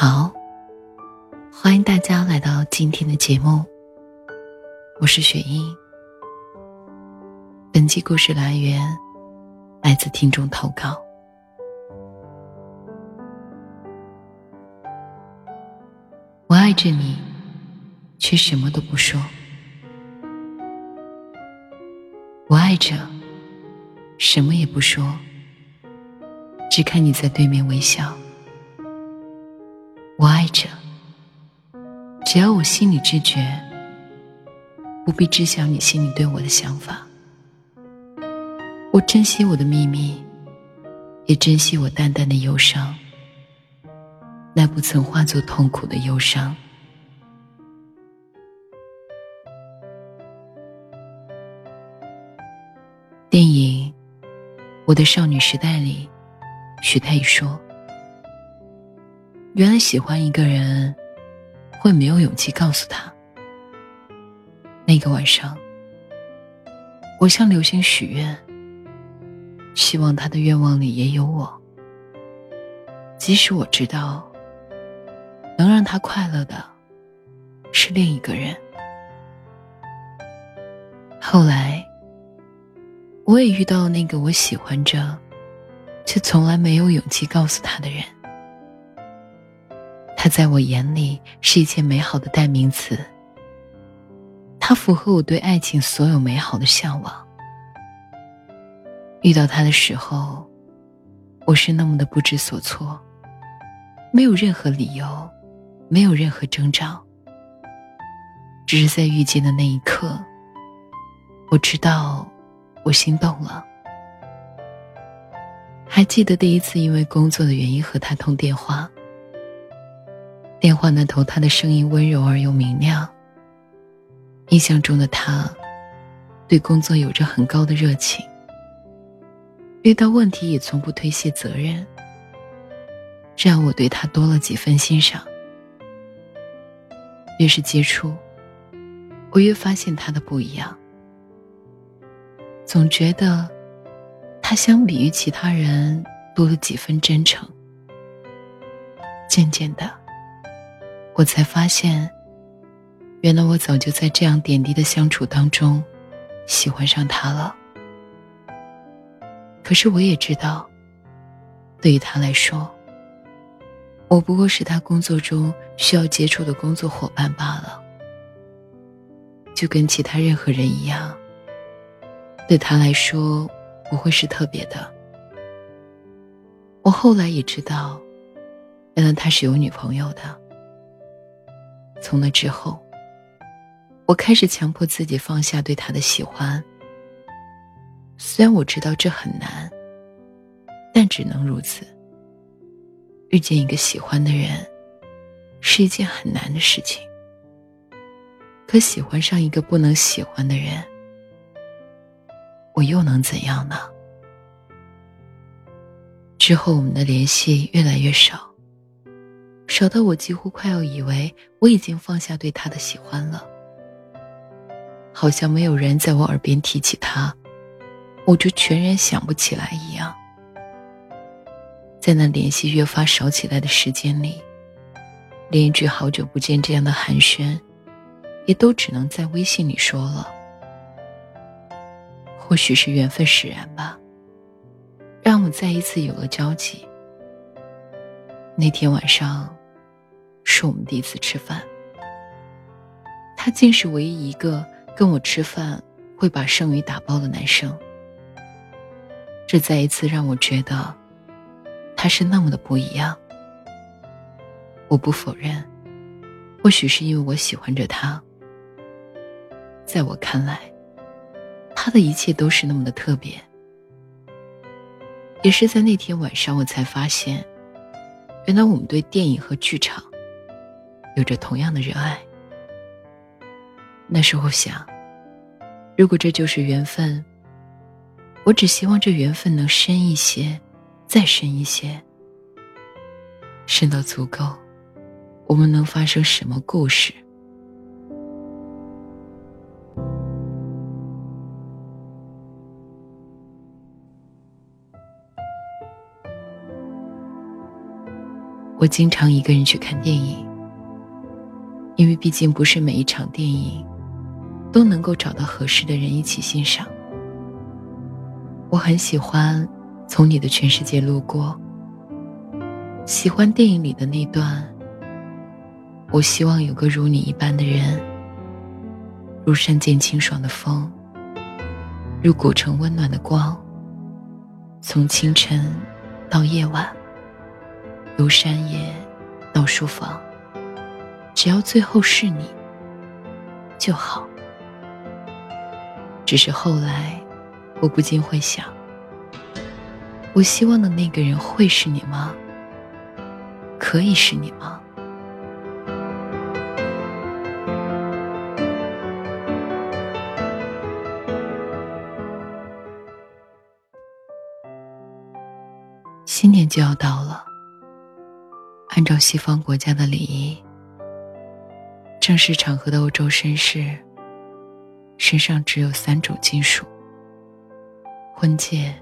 好，欢迎大家来到今天的节目。我是雪英。本期故事来源来自听众投稿。我爱着你，却什么都不说。我爱着，什么也不说，只看你在对面微笑。我爱着，只要我心里知觉，不必知晓你心里对我的想法。我珍惜我的秘密，也珍惜我淡淡的忧伤，那不曾化作痛苦的忧伤。电影《我的少女时代》里，徐太宇说。原来喜欢一个人，会没有勇气告诉他。那个晚上，我向流星许愿，希望他的愿望里也有我。即使我知道，能让他快乐的，是另一个人。后来，我也遇到那个我喜欢着，却从来没有勇气告诉他的人。他在我眼里是一切美好的代名词。他符合我对爱情所有美好的向往。遇到他的时候，我是那么的不知所措，没有任何理由，没有任何征兆。只是在遇见的那一刻，我知道，我心动了。还记得第一次因为工作的原因和他通电话。电话那头，他的声音温柔而又明亮。印象中的他，对工作有着很高的热情，遇到问题也从不推卸责任，这让我对他多了几分欣赏。越是接触，我越发现他的不一样，总觉得他相比于其他人多了几分真诚。渐渐的。我才发现，原来我早就在这样点滴的相处当中，喜欢上他了。可是我也知道，对于他来说，我不过是他工作中需要接触的工作伙伴罢了，就跟其他任何人一样。对他来说，不会是特别的。我后来也知道，原来他是有女朋友的。从那之后，我开始强迫自己放下对他的喜欢。虽然我知道这很难，但只能如此。遇见一个喜欢的人，是一件很难的事情。可喜欢上一个不能喜欢的人，我又能怎样呢？之后我们的联系越来越少。少到我几乎快要以为我已经放下对他的喜欢了，好像没有人在我耳边提起他，我就全然想不起来一样。在那联系越发少起来的时间里，连一句好久不见这样的寒暄，也都只能在微信里说了。或许是缘分使然吧，让我再一次有了交集。那天晚上。是我们第一次吃饭，他竟是唯一一个跟我吃饭会把剩余打包的男生。这再一次让我觉得，他是那么的不一样。我不否认，或许是因为我喜欢着他。在我看来，他的一切都是那么的特别。也是在那天晚上，我才发现，原来我们对电影和剧场。有着同样的热爱。那时候想，如果这就是缘分，我只希望这缘分能深一些，再深一些，深到足够，我们能发生什么故事？我经常一个人去看电影，因为毕竟不是每一场电影都能够找到合适的人一起欣赏。我很喜欢从你的全世界路过，喜欢电影里的那段。我希望有个如你一般的人，如山间清爽的风，如古城温暖的光。从清晨到夜晚。由山野到书房，只要最后是你就好。只是后来，我不禁会想：我希望的那个人会是你吗？可以是你吗？新年就要到了。按照西方国家的礼仪，正式场合的欧洲绅士身上只有三种金属：婚戒、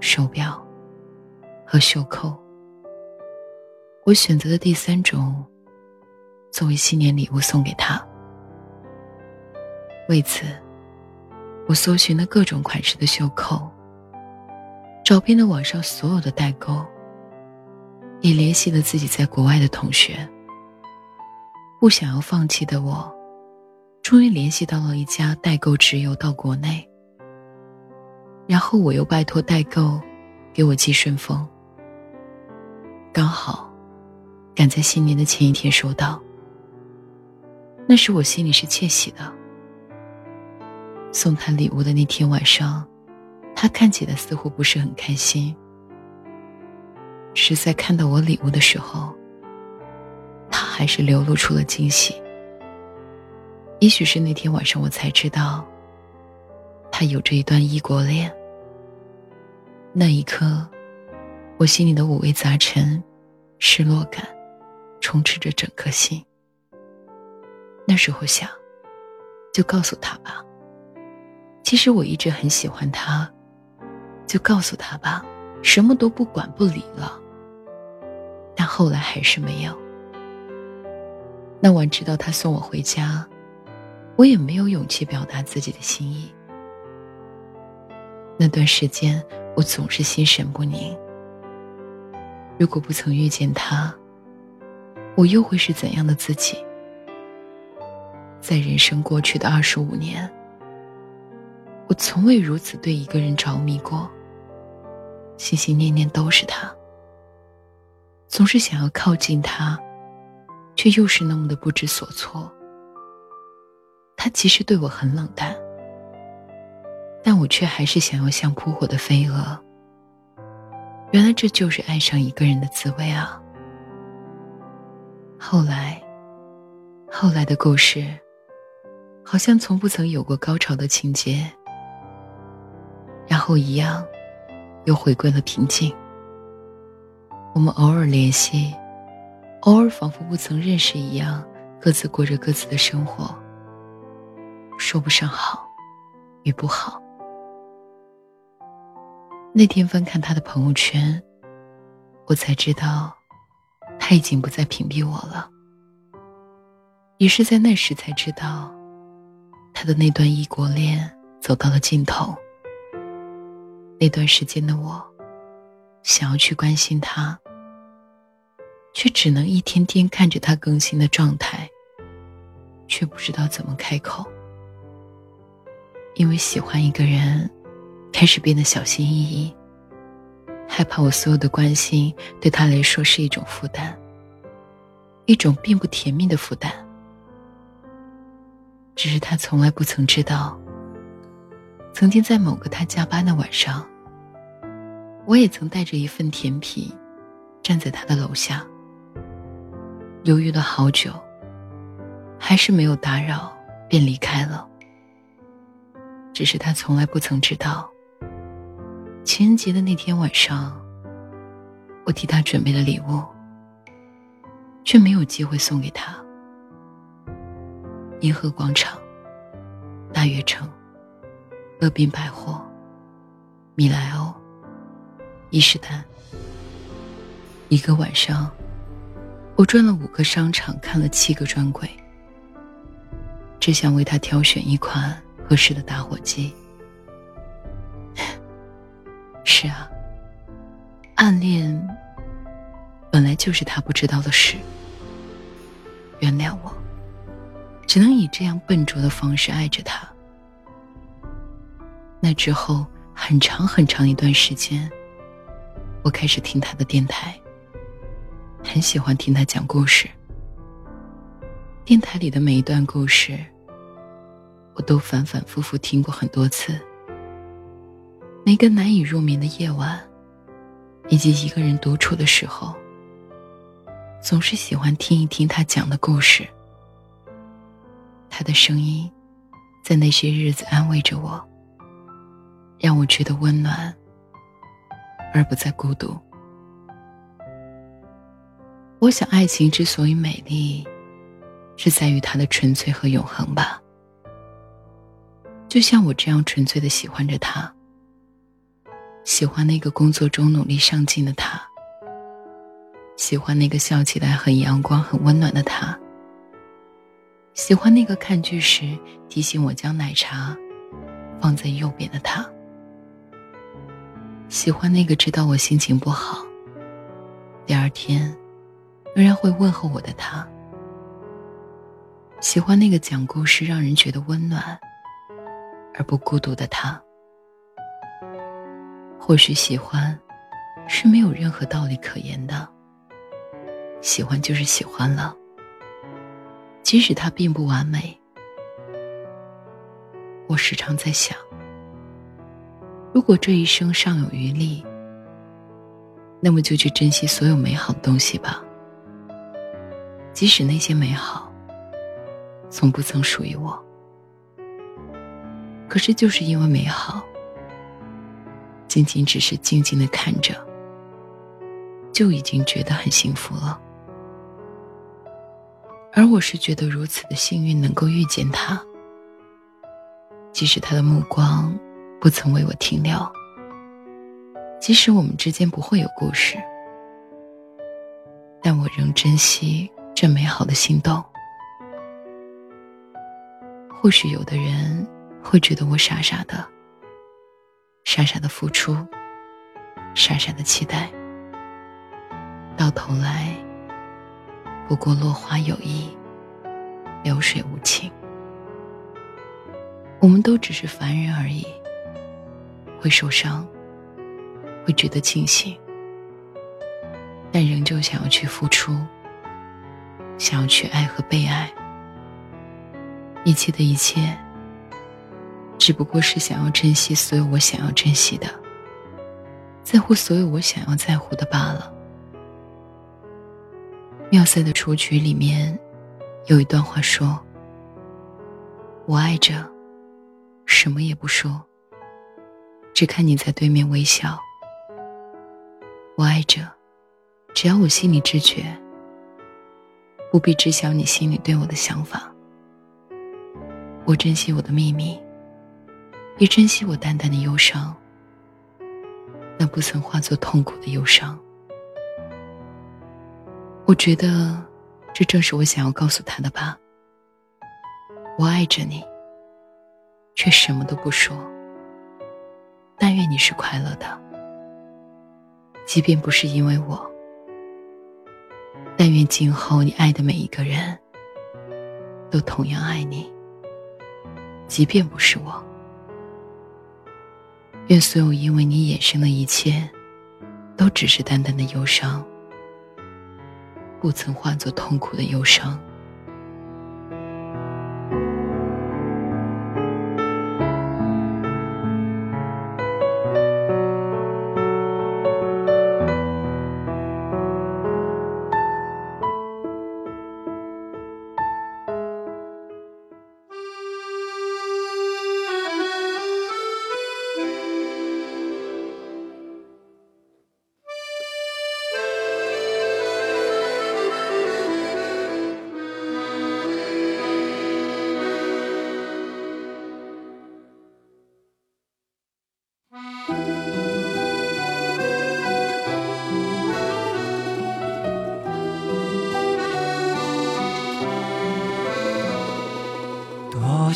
手表和袖扣。我选择的第三种作为新年礼物送给他。为此，我搜寻了各种款式的袖扣，找遍了网上所有的代购。也联系了自己在国外的同学。不想要放弃的我，终于联系到了一家代购直邮到国内。然后我又拜托代购，给我寄顺丰。刚好，赶在新年的前一天收到。那时我心里是窃喜的。送他礼物的那天晚上，他看起来似乎不是很开心。是在看到我礼物的时候，还是流露出了惊喜。也许是那天晚上，我才知道，他有着一段异国恋。那一刻，我心里的五味杂陈、失落感，充斥着整颗心。那时候想，就告诉他吧。其实我一直很喜欢他，就告诉他吧，什么都不管不理了。但后来还是没有。那晚直到他送我回家，我也没有勇气表达自己的心意。那段时间，我总是心神不宁。如果不曾遇见他，我又会是怎样的自己？在人生过去的二十五年，我从未如此对一个人着迷过，心心念念都是他。总是想要靠近他，却又是那么的不知所措。他其实对我很冷淡，但我却还是想要像扑火的飞蛾。原来这就是爱上一个人的滋味啊！后来，后来的故事，好像从不曾有过高潮的情节，然后一样，又回归了平静。我们偶尔联系，偶尔仿佛不曾认识一样，各自过着各自的生活。说不上好与不好。那天翻看他的朋友圈，我才知道，他已经不再屏蔽我了。也是在那时才知道，他的那段异国恋走到了尽头。那段时间的我，想要去关心他。却只能一天天看着他更新的状态，却不知道怎么开口。因为喜欢一个人，开始变得小心翼翼，害怕我所有的关心对他来说是一种负担，一种并不甜蜜的负担。只是他从来不曾知道，曾经在某个他加班的晚上，我也曾带着一份甜品，站在他的楼下。犹豫了好久，还是没有打扰，便离开了。只是他从来不曾知道，情人节的那天晚上，我替他准备了礼物，却没有机会送给他。银河广场、大悦城、乐宾百货、米莱欧、伊势丹，一个晚上。我转了五个商场，看了七个专柜，只想为他挑选一款合适的打火机。是啊，暗恋本来就是他不知道的事。原谅我，只能以这样笨拙的方式爱着他。那之后，很长很长一段时间，我开始听他的电台。很喜欢听他讲故事。电台里的每一段故事，我都反反复复听过很多次。每个难以入眠的夜晚，以及一个人独处的时候，总是喜欢听一听他讲的故事。他的声音，在那些日子安慰着我，让我觉得温暖，而不再孤独。我想，爱情之所以美丽，是在于它的纯粹和永恒吧。就像我这样纯粹的喜欢着他，喜欢那个工作中努力上进的他，喜欢那个笑起来很阳光、很温暖的他，喜欢那个看剧时提醒我将奶茶放在右边的他，喜欢那个知道我心情不好，第二天。仍然会问候我的他，喜欢那个讲故事让人觉得温暖而不孤独的他。或许喜欢是没有任何道理可言的，喜欢就是喜欢了，即使他并不完美。我时常在想，如果这一生尚有余力，那么就去珍惜所有美好的东西吧。即使那些美好，从不曾属于我，可是就是因为美好，仅仅只是静静的看着，就已经觉得很幸福了。而我是觉得如此的幸运，能够遇见他，即使他的目光不曾为我停留，即使我们之间不会有故事，但我仍珍惜。这美好的心动，或许有的人会觉得我傻傻的，傻傻的付出，傻傻的期待，到头来不过落花有意，流水无情。我们都只是凡人而已，会受伤，会觉得庆幸，但仍旧想要去付出。想要去爱和被爱，一切的一切，只不过是想要珍惜所有我想要珍惜的，在乎所有我想要在乎的罢了。妙赛的雏菊里面有一段话说：“我爱着，什么也不说，只看你在对面微笑。我爱着，只要我心里知觉。”不必知晓你心里对我的想法。我珍惜我的秘密，也珍惜我淡淡的忧伤。那不曾化作痛苦的忧伤。我觉得，这正是我想要告诉他的吧。我爱着你，却什么都不说。但愿你是快乐的，即便不是因为我。但愿今后你爱的每一个人，都同样爱你，即便不是我。愿所有因为你衍生的一切，都只是淡淡的忧伤，不曾化作痛苦的忧伤。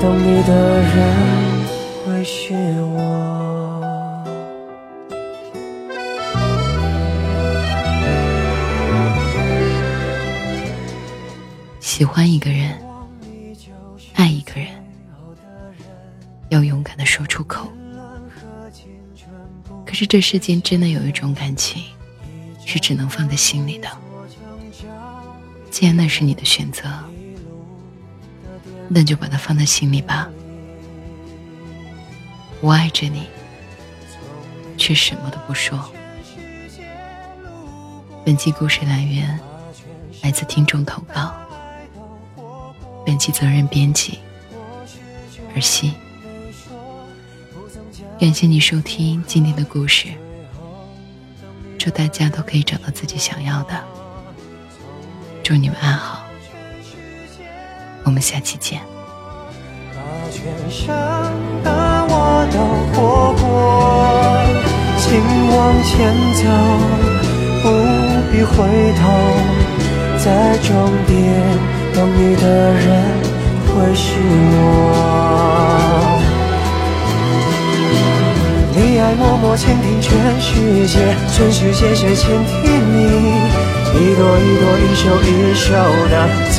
等你的人会是我。喜欢一个人，爱一个人，要勇敢的说出口。可是这世间真的有一种感情，是只能放在心里的。既然那是你的选择，那就把它放在心里吧。我爱着你，却什么都不说。本期故事来源来自听众投稿，本期责任编辑儿熙。感谢你收听今天的故事，祝大家都可以找到自己想要的。祝你们安好，我们下期见。把全盛的我都活过，请往前走，不必回头，在终点等你的人会是我。你爱默默倾听全世界，全世界却倾听你。一朵一朵，一首一首的曾